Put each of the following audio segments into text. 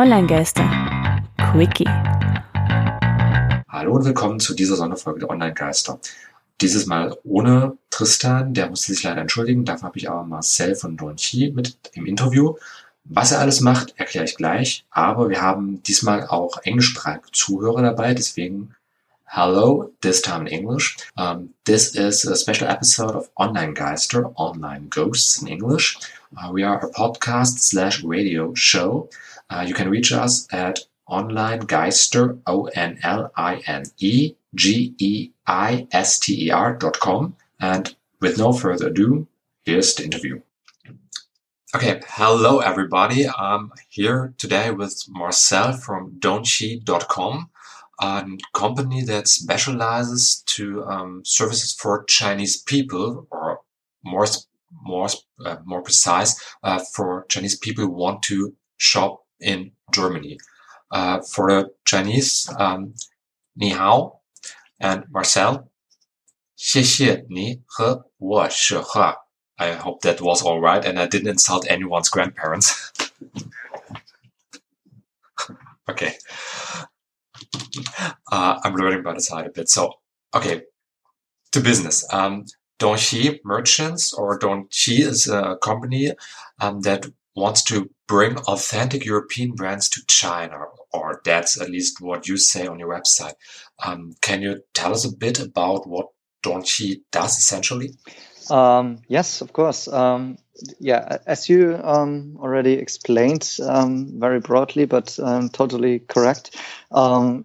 Online-Geister. Quickie. Hallo und willkommen zu dieser Sonderfolge der Online-Geister. Dieses Mal ohne Tristan, der musste sich leider entschuldigen. Dafür habe ich aber Marcel von Don Chi mit im Interview. Was er alles macht, erkläre ich gleich. Aber wir haben diesmal auch englischsprachige Zuhörer dabei, deswegen Hello, this time in English. Um, this is a special episode of Online Geister, Online Ghosts in English. Uh, we are a podcast slash radio show. Uh, you can reach us at Online Geister, O-N-L-I-N-E-G-E-I-S-T-E-R dot com. And with no further ado, here's the interview. Okay, hello everybody. I'm here today with Marcel from dongxii.com a company that specializes to um, services for Chinese people, or more more uh, more precise, uh, for Chinese people who want to shop in Germany uh, for the Chinese um, ni hao and Marcel. 谢谢你和我说话. I hope that was all right and I didn't insult anyone's grandparents. okay. Uh, I'm learning by the side a bit. So, okay, to business. Um, Dongxii Merchants or Dongxii is a company um, that wants to bring authentic European brands to China, or that's at least what you say on your website. Um, can you tell us a bit about what Dongxii does essentially? Um, yes, of course. Um, yeah, as you um, already explained um, very broadly, but um, totally correct.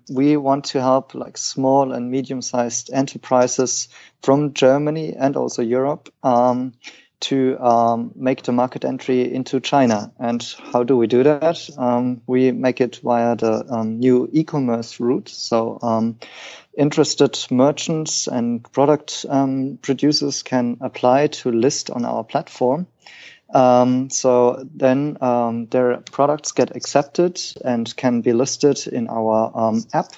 We want to help like small and medium-sized enterprises from Germany and also Europe to um, make the market entry into China. And how do we do that? Um, we make it via the um, new e-commerce route. So interested merchants and product um, producers can apply to list on our platform. Um, so then um, their products get accepted and can be listed in our um, app.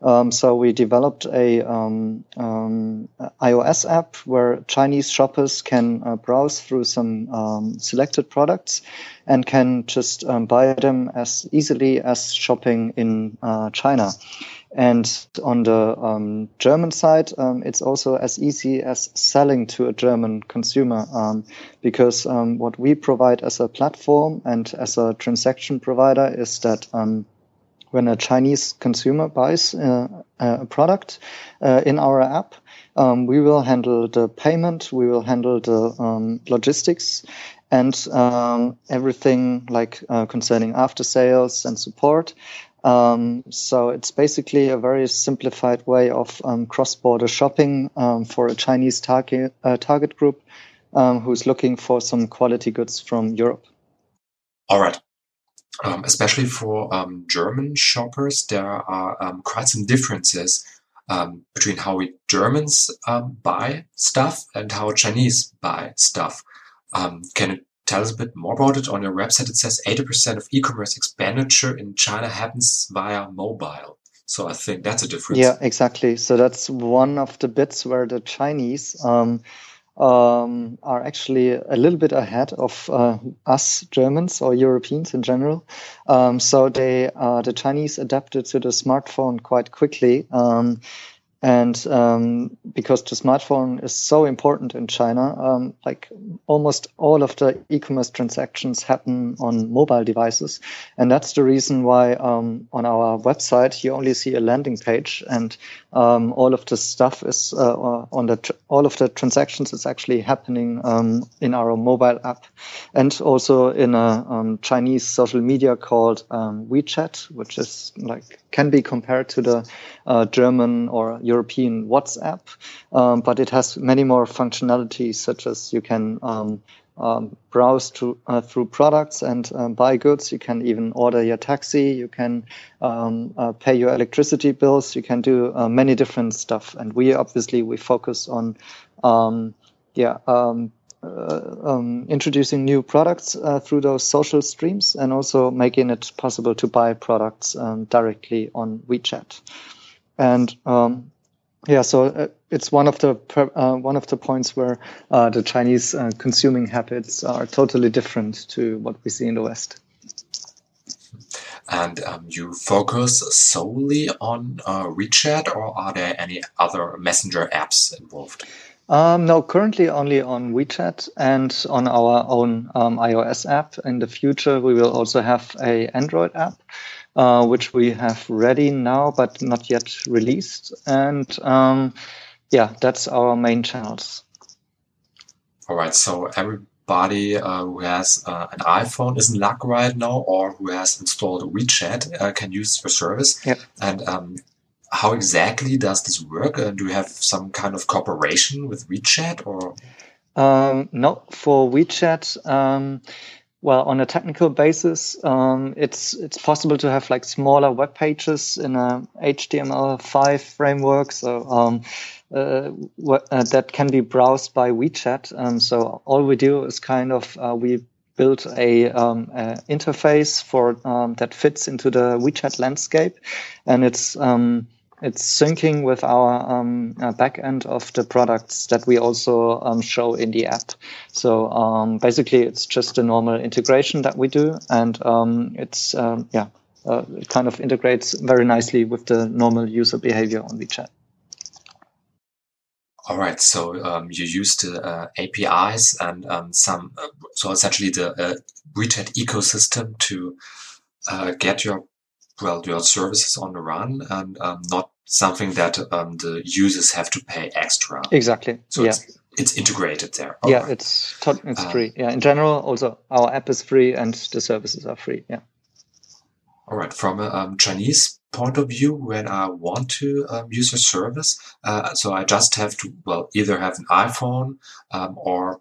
Um, so we developed a um, iOS app where Chinese shoppers can uh, browse through some selected products and can just buy them as easily as shopping in uh, China. And on the um, German side, um, it's also as easy as selling to a German consumer um, because um, what we provide as a platform and as a transaction provider is that um, when a Chinese consumer buys uh, a product uh, in our app, um, we will handle the payment, we will handle the logistics, and um, everything like uh, concerning after sales and support. Um, so it's basically a very simplified way of um, cross-border shopping um, for a Chinese target uh, target group um, who's looking for some quality goods from Europe. All right. Um, especially for um, German shoppers, there are quite some differences between how we Germans buy stuff and how Chinese buy stuff. can tell us a bit more about it? On your website, it says 80% of e-commerce expenditure in China happens via mobile. So I think that's a difference. Yeah, exactly. So that's one of the bits where the Chinese um, um, are actually a little bit ahead of uh, us Germans or Europeans in general. Um, so they, uh, the Chinese adapted to the smartphone quite quickly. And um, because the smartphone is so important in China, um, like almost all of the e-commerce transactions happen on mobile devices, and that's the reason why um, on our website you only see a landing page, and um, all of the stuff is uh, on the tr- all of the transactions is actually happening um, in our mobile app, and also in a um, Chinese social media called WeChat, which is like can be compared to the uh, German or European WhatsApp, um, but it has many more functionalities, such as you can um, um, browse to, uh, through products and um, buy goods. You can even order your taxi. You can um, uh, pay your electricity bills. You can do uh, many different stuff. And we obviously we focus on, um, yeah. Uh, um, introducing new products uh, through those social streams and also making it possible to buy products um, directly on WeChat. And um, yeah, so uh, it's one of the uh, one of the points where uh, the Chinese uh, consuming habits are totally different to what we see in the West. And um, you focus solely on uh, WeChat, or are there any other messenger apps involved? Um, no, currently only on WeChat and on our own um, iOS app. In the future, we will also have a Android app, uh, which we have ready now, but not yet released. And um, yeah, that's our main channels. All right. So everybody uh, who has uh, an iPhone is in luck right now, or who has installed WeChat uh, can use your service. Yep. And um, how exactly does this work? Uh, do you have some kind of cooperation with WeChat or? Um, no, for WeChat, um, well, on a technical basis, um, it's it's possible to have like smaller web pages in a HTML5 framework, so um, uh, uh, that can be browsed by WeChat. Um, so all we do is kind of uh, we build a, um, a interface for um, that fits into the WeChat landscape, and it's um, it's syncing with our um, uh, backend of the products that we also um, show in the app. So um, basically, it's just a normal integration that we do, and um, it's um, yeah, uh, it kind of integrates very nicely with the normal user behavior on WeChat. All right, so um, you use the uh, APIs and some, uh, so essentially the uh, WeChat ecosystem to uh, get your well your services on the run and not something that um, the users have to pay extra. Exactly. So yeah. it's, it's integrated there. All yeah, right. it's it's um, free. Yeah, in general, also our app is free and the services are free. Yeah. All right. From a um, Chinese point of view, when I want to um, use a service, uh, so I just have to well either have an iPhone um, or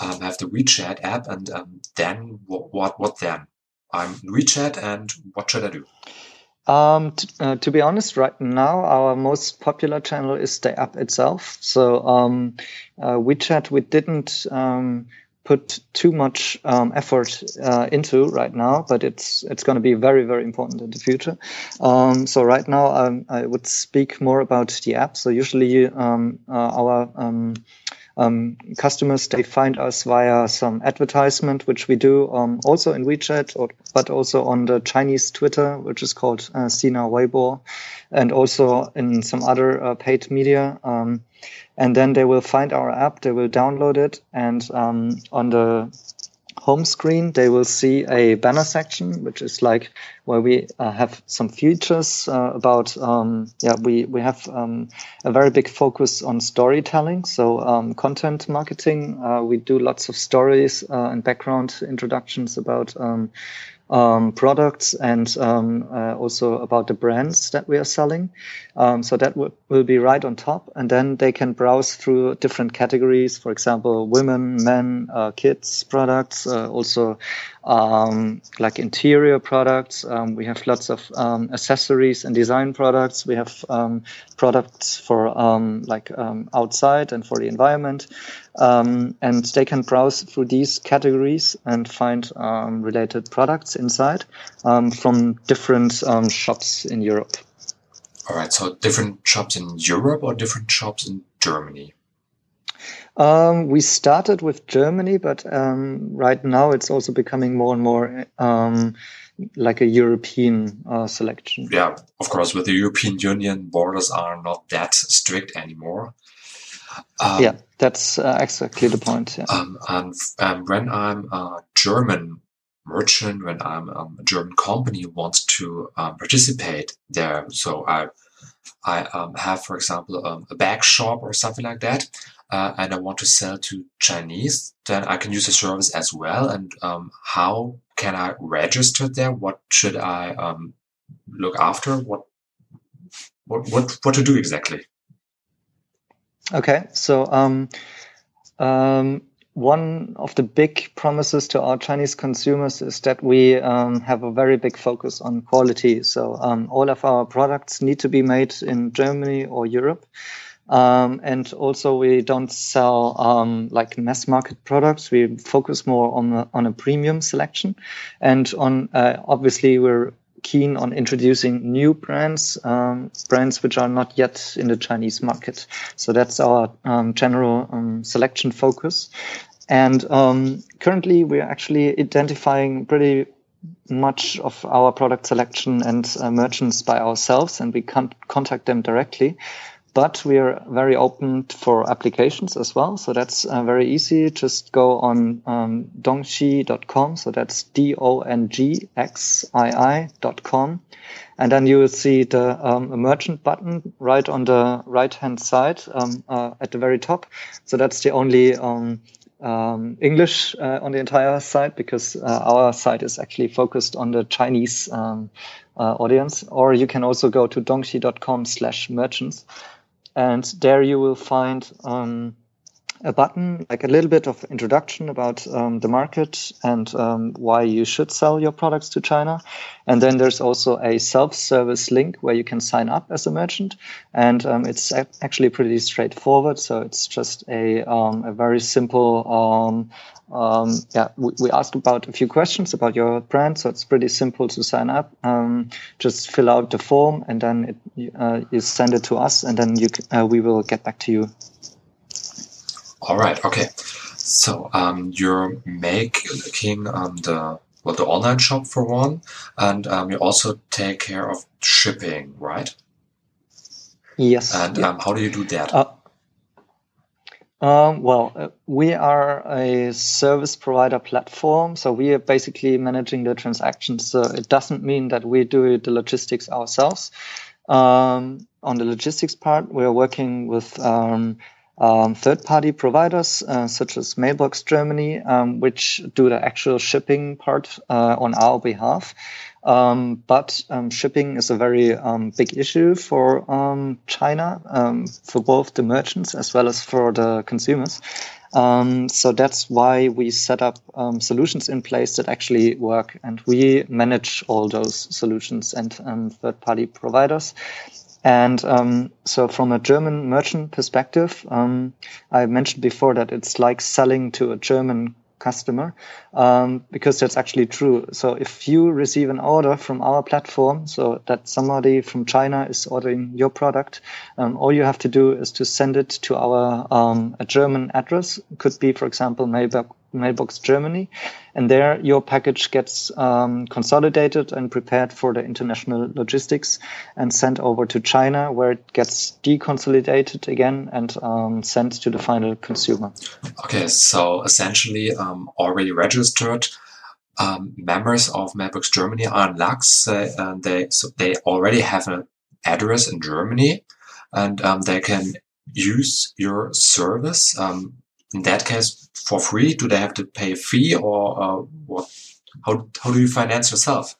um, have the WeChat app, and um, then what, what what then? I'm WeChat, and what should I do? Um, t- uh, to be honest, right now our most popular channel is the app itself. So um, uh, WeChat we didn't um, put too much um, effort uh, into right now, but it's it's going to be very very important in the future. Um, so right now um, I would speak more about the app. So usually uh, our um, customers they find us via some advertisement which we do um, also in WeChat or, but also on the Chinese Twitter which is called uh, Sina Weibo and also in some other uh, paid media. Um, and then they will find our app they will download it and um, on the home screen, they will see a banner section, which is like where we uh, have some features uh, about, um, yeah, we, we have um, a very big focus on storytelling. So um, content marketing, uh, we do lots of stories uh, and background introductions about um, products and um, uh, also about the brands that we are selling. Um, so that w- will be right on top. And then they can browse through different categories, for example, women, men, uh, kids products, uh, also um, like interior products. Um, we have lots of um, accessories and design products. We have products for like outside and for the environment. and they can browse through these categories and find related products inside um, from different um, shops in Europe. All right, so different shops in Europe or different shops in Germany? Um, we started with Germany, but um, right now it's also becoming more and more um, like a European uh, selection. Yeah, of course, with the European Union, borders are not that strict anymore. Um, yeah, that's uh, exactly the point. Yeah. Um, and, and when I'm a German merchant, when I'm um, a German company wants to um, participate there. So I, I um, have, for example, um, a bag shop or something like that, uh, and I want to sell to Chinese, then I can use the service as well. And um, how can I register there? What should I um, look after? What, what, what, what to do exactly? Okay, so um, um, one of the big promises to our Chinese consumers is that we um, have a very big focus on quality. So um, all of our products need to be made in Germany or Europe. Um, and also we don't sell um, like mass market products. We focus more on a, on a premium selection, and on uh, obviously we're keen on introducing new brands, um, brands which are not yet in the Chinese market. So that's our um, general um, selection focus. And um, currently, we're actually identifying pretty much of our product selection and uh, merchants by ourselves, and we can't contact them directly. But we are very open for applications as well. So that's uh, very easy. Just go on um, dongxii.com. So that's D O N G X I I.com. And then you will see the um, merchant button right on the right hand side um, uh, at the very top. So that's the only um, um, English uh, on the entire site because uh, our site is actually focused on the Chinese um, uh, audience. Or you can also go to dongxii.com slash merchants. And there you will find um, a button, like a little bit of introduction about um, the market and um, why you should sell your products to China. And then there's also a self-service link where you can sign up as a merchant. And um, it's actually pretty straightforward. So it's just a, um, a very simple, um, yeah, we, we asked about a few questions about your brand. So it's pretty simple to sign up. Um, just fill out the form and then it, uh, you send it to us and then you, uh, we will get back to you all right. Okay. So um, you're making um, the well the online shop for one, and um, you also take care of shipping, right? Yes. And yeah. um, how do you do that? Uh, um, well, uh, we are a service provider platform, so we are basically managing the transactions. So it doesn't mean that we do the logistics ourselves. Um, on the logistics part, we are working with um, um, third-party providers uh, such as Mailbox Germany, um, which do the actual shipping part uh, on our behalf. Um, but um, shipping is a very um, big issue for um, China, for both the merchants as well as for the consumers. so that's why we set up solutions in place that actually work, and we manage all those solutions and third-party providers. And um, so, from a German merchant perspective, um, I mentioned before that it's like selling to a German customer um, because that's actually true. So, if you receive an order from our platform, so that somebody from China is ordering your product, um, all you have to do is to send it to our um, a German address. Could be, for example, Mailbox Mailbox Germany. And there your package gets um, consolidated and prepared for the international logistics and sent over to China, where it gets deconsolidated again and um, sent to the final consumer. Okay, so essentially, um, already registered. Um, members of Mailbox Germany are in Lux. Uh, they so they already have an address in Germany, and um, they can use your service. Um, in that case, for free? Do they have to pay a fee or uh, what? How, how do you finance yourself?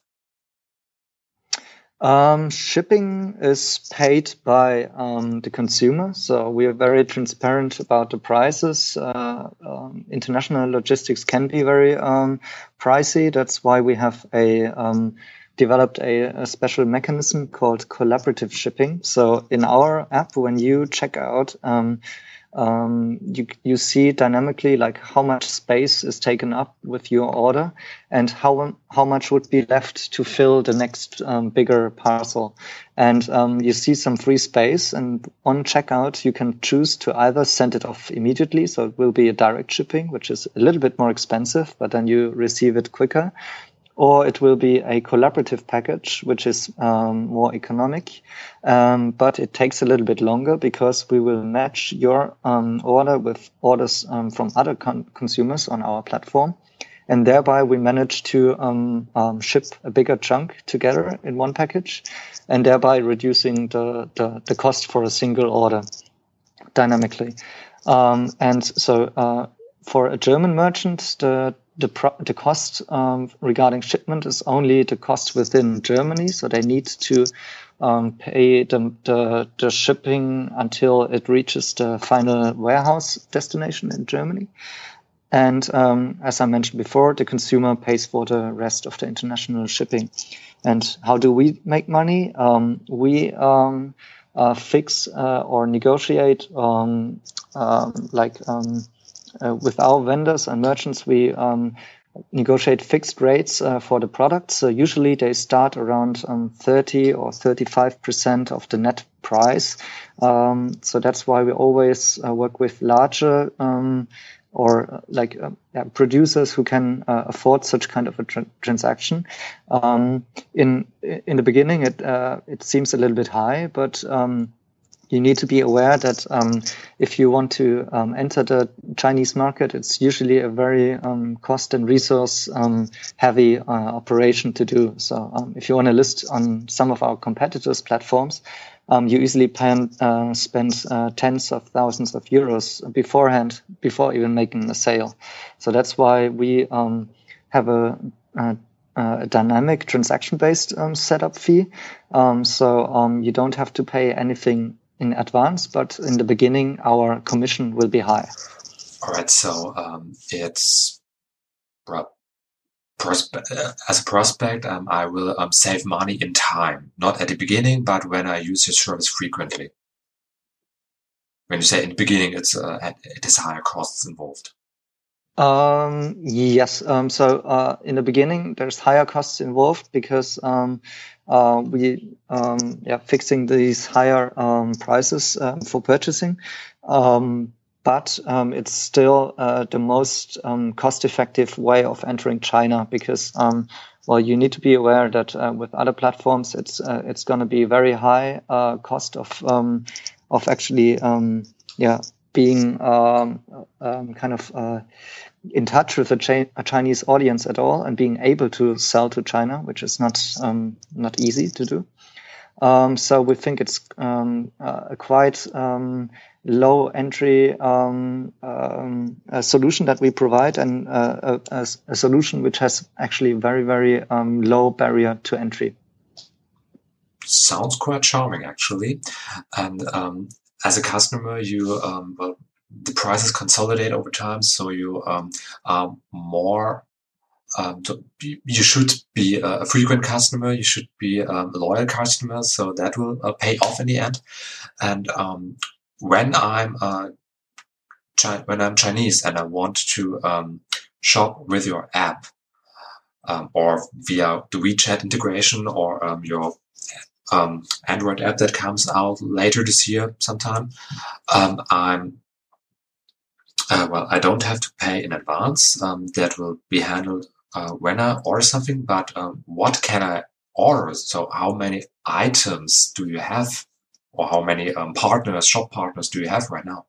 Um, shipping is paid by um, the consumer, so we are very transparent about the prices. Uh, um, international logistics can be very um, pricey. That's why we have a um, developed a, a, special mechanism called collaborative shipping. So in our app, when you check out, um, um, you, you see dynamically like how much space is taken up with your order and how, how much would be left to fill the next um, bigger parcel. And um, you see some free space and on checkout, you can choose to either send it off immediately. So it will be a direct shipping, which is a little bit more expensive, but then you receive it quicker or it will be a collaborative package, which is um, more economic, um, but it takes a little bit longer because we will match your um, order with orders um, from other con consumers on our platform. And thereby we manage to um, um, ship a bigger chunk together in one package and thereby reducing the, the, the cost for a single order dynamically. and so uh, for a German merchant, the the pro- the cost um, regarding shipment is only the cost within Germany, so they need to um, pay the, the, the shipping until it reaches the final warehouse destination in Germany. And um, as I mentioned before, the consumer pays for the rest of the international shipping. And how do we make money? Um, we um, uh, fix uh, or negotiate um, like uh, with our vendors and merchants, we um, negotiate fixed rates uh, for the products. So usually they start around um, 30 or 35% of the net price. Um, so that's why we always uh, work with larger um, or uh, like uh, yeah, producers who can uh, afford such kind of a tra- transaction. Um, in in the beginning, it uh, it seems a little bit high, but um, you need to be aware that um, if you want to um, enter the Chinese market, it's usually a very um, cost and resource um, heavy uh, operation to do. So um, if you want to list on some of our competitors' platforms, um, you easily can uh, spend uh, tens of thousands of euros beforehand before even making a sale. So that's why we have a, a a dynamic transaction based um, setup fee. Um, so um, you don't have to pay anything in advance, but in the beginning, our commission will be high. All right. So um, it's uh, as a prospect, um, I will um, save money in time, not at the beginning, but when I use your service frequently. When you say in the beginning, it's uh, it is higher costs involved. Um, yes. Um, so uh, in the beginning, there's higher costs involved because um, uh, we um, yeah fixing these higher um, prices um, for purchasing. Um, but it's still uh, the most cost-effective way of entering China because well, you need to be aware that uh, with other platforms, it's uh, it's going to be very high uh, cost of of actually yeah being um, um, kind of uh, in touch with a, cha- a, Chinese audience at all and being able to sell to China, which is not um, not easy to do. Um, so we think it's um, a quite um, low entry solution that we provide and uh, a, a, solution which has actually very very low barrier to entry sounds quite charming actually and um, as a customer, you um, well, the prices consolidate over time, so you um, are more. Um, you should be a frequent customer. You should be um, a loyal customer, so that will uh, pay off in the end. And um, when I'm uh, Chi- when I'm Chinese and I want to um, shop with your app um, or via the WeChat integration or um, your um, Android app that comes out later this year sometime. Um, I'm uh, well, I don't have to pay in advance. Um, that will be handled uh, when I order something. But um, what can I order? So, how many items do you have, or how many um, partners, shop partners, do you have right now?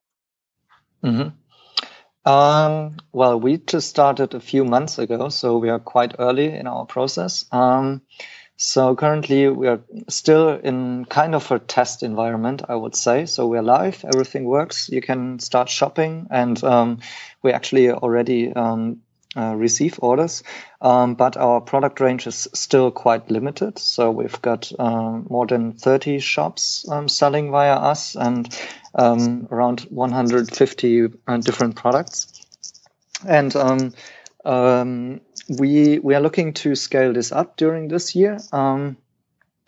Mm-hmm. Um, well, we just started a few months ago, so we are quite early in our process. Um, so currently we are still in kind of a test environment, I would say. So we're live, everything works. You can start shopping, and um, we actually already um, uh, receive orders. Um, but our product range is still quite limited. So we've got um, more than 30 shops um, selling via us and um, around 150 uh, different products. And um, we we are looking to scale this up during this year. Um,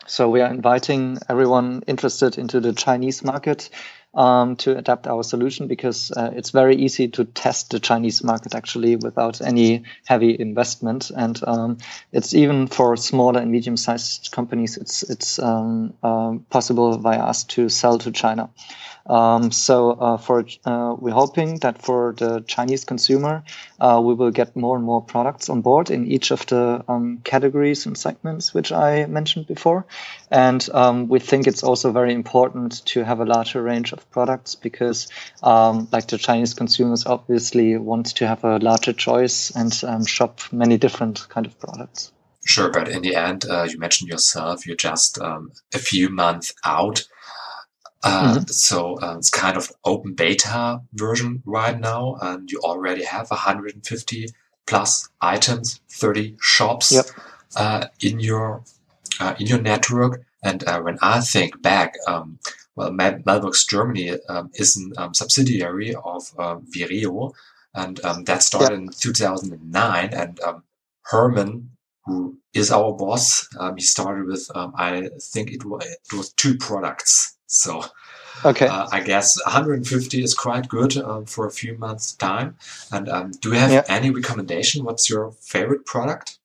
so we are inviting everyone interested into the Chinese market um, to adapt our solution because uh, it's very easy to test the Chinese market actually without any heavy investment, and um, it's even for smaller and medium-sized companies, it's it's um, uh, possible via us to sell to China. Um, so uh, for uh, we're hoping that for the Chinese consumer, uh, we will get more and more products on board in each of the um, categories and segments which I mentioned before, and um, we think it's also very important to have a larger range of products because, um, like the Chinese consumers, obviously want to have a larger choice and um, shop many different kind of products. Sure, but in the end, uh, you mentioned yourself, you're just um, a few months out uh, mm-hmm. So uh, it's kind of open beta version right now, and you already have 150 plus items, 30 shops yep. uh, in your uh, in your network. And uh, when I think back, um, well, Mailbox Germany um, is a um, subsidiary of um, Vireo, and um, that started yep. in 2009. And um, Herman, who is our boss, um, he started with I think it was, it was two products so okay, uh, I guess 150 is quite good um, for a few months time. And um, do you have yeah. any recommendation? What's your favorite product?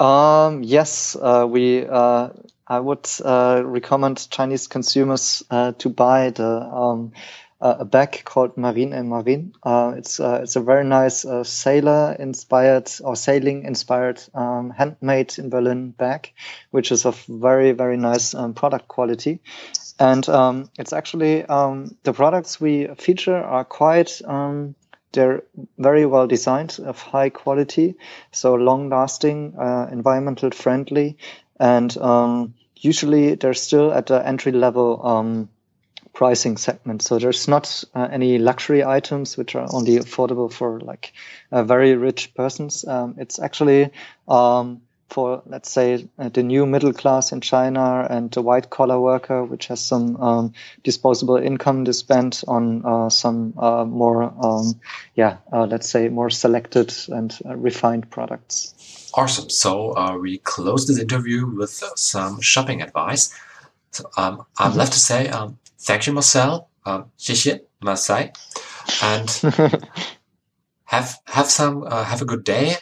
Um, yes, uh, we. Uh, I would uh, recommend Chinese consumers uh, to buy the um, a bag called Marine and Marine. Uh, it's uh, it's a very nice uh, sailor inspired or sailing inspired um, handmade in Berlin bag, which is of very very nice um, product quality. And um, it's actually um, the products we feature are quite um, they're very well designed, of high quality, so long lasting, uh, environmental friendly, and um, usually they're still at the entry level um, pricing segment. So there's not uh, any luxury items which are only affordable for like uh, very rich persons. Um, it's actually um, for let's say uh, the new middle class in China and the white collar worker, which has some um, disposable income to spend on uh, some uh, more, um, yeah, uh, let's say more selected and uh, refined products. Awesome. So uh, we close this interview with some shopping advice. So um, I'm left to say um, thank you, Marcel. Um, 谢谢 Marcel, and have have some have a good day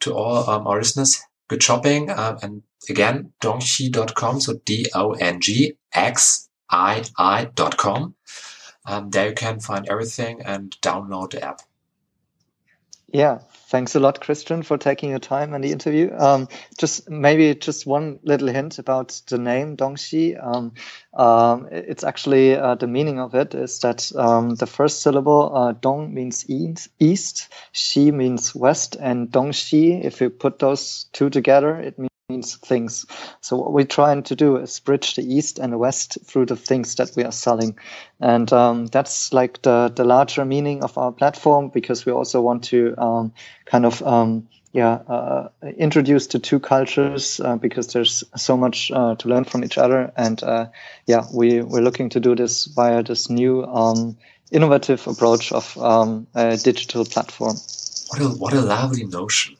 to all um, our listeners good shopping. Um, and again, dongxii.com. So D-O-N-G-X-I-I.com. Um, there you can find everything and download the app. Yeah, thanks a lot, Christian, for taking your time and the interview. Um, just maybe just one little hint about the name Dongxi. Um, um, it's actually uh, the meaning of it is that um, the first syllable uh, Dong means east, Xi means west, and Dongxi. If you put those two together, it means means things. So what we're trying to do is bridge the east and the west through the things that we are selling, and um, that's like the the larger meaning of our platform because we also want to um, kind of um, yeah uh, introduce the two cultures uh, because there's so much uh, to learn from each other, and uh, yeah we we're looking to do this via this new um, innovative approach of um, a digital platform. What a what a lovely notion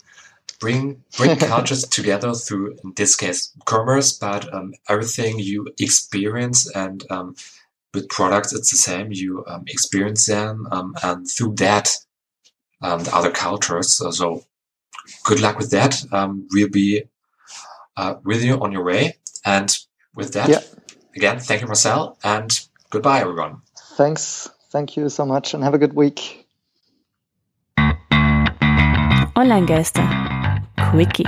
bring bring cultures together through in this case commerce but um, everything you experience and um, with products it's the same. You um, experience them um, and through that um, the other cultures. So, so, good luck with that. Um, we'll be uh, with you on your way. And with that yeah. again thank you marcel and goodbye everyone. Thanks. Thank you so much and have a good week. Online Geister Quickie.